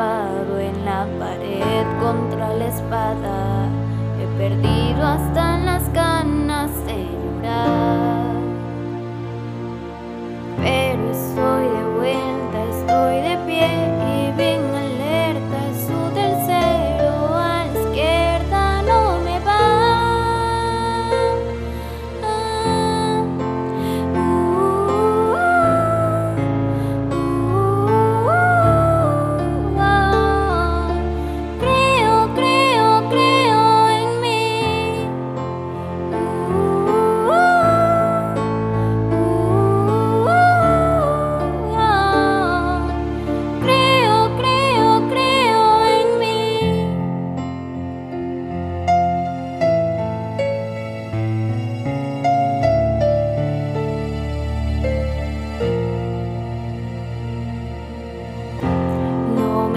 en la pared contra la espada, he perdido hasta las ganas.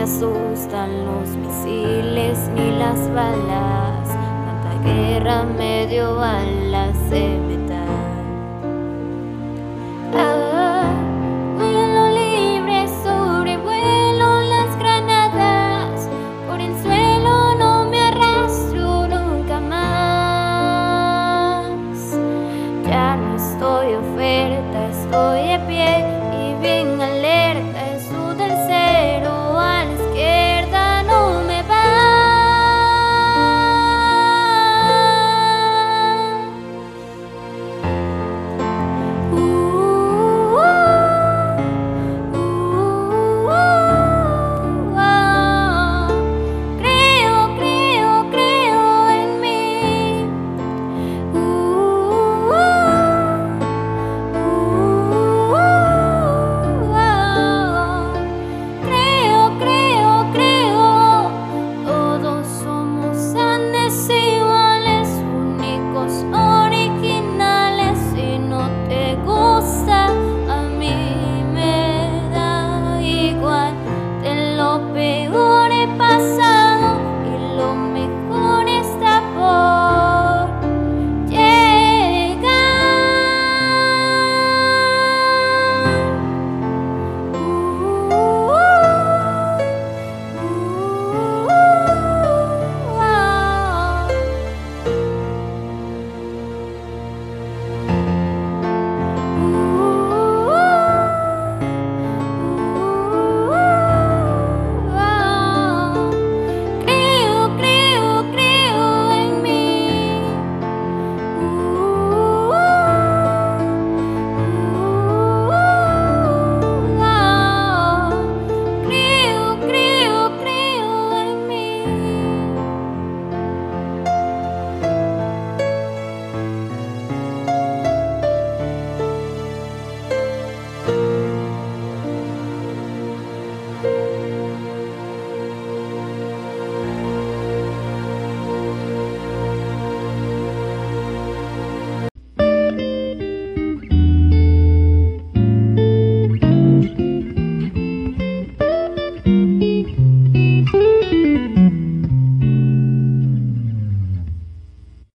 asustan los misiles ni las balas. Tanta guerra medio balas de metal. Ah, vuelo libre, sobrevuelo las granadas. Por el suelo no me arrastro nunca más. Ya no estoy oferta, estoy de pie.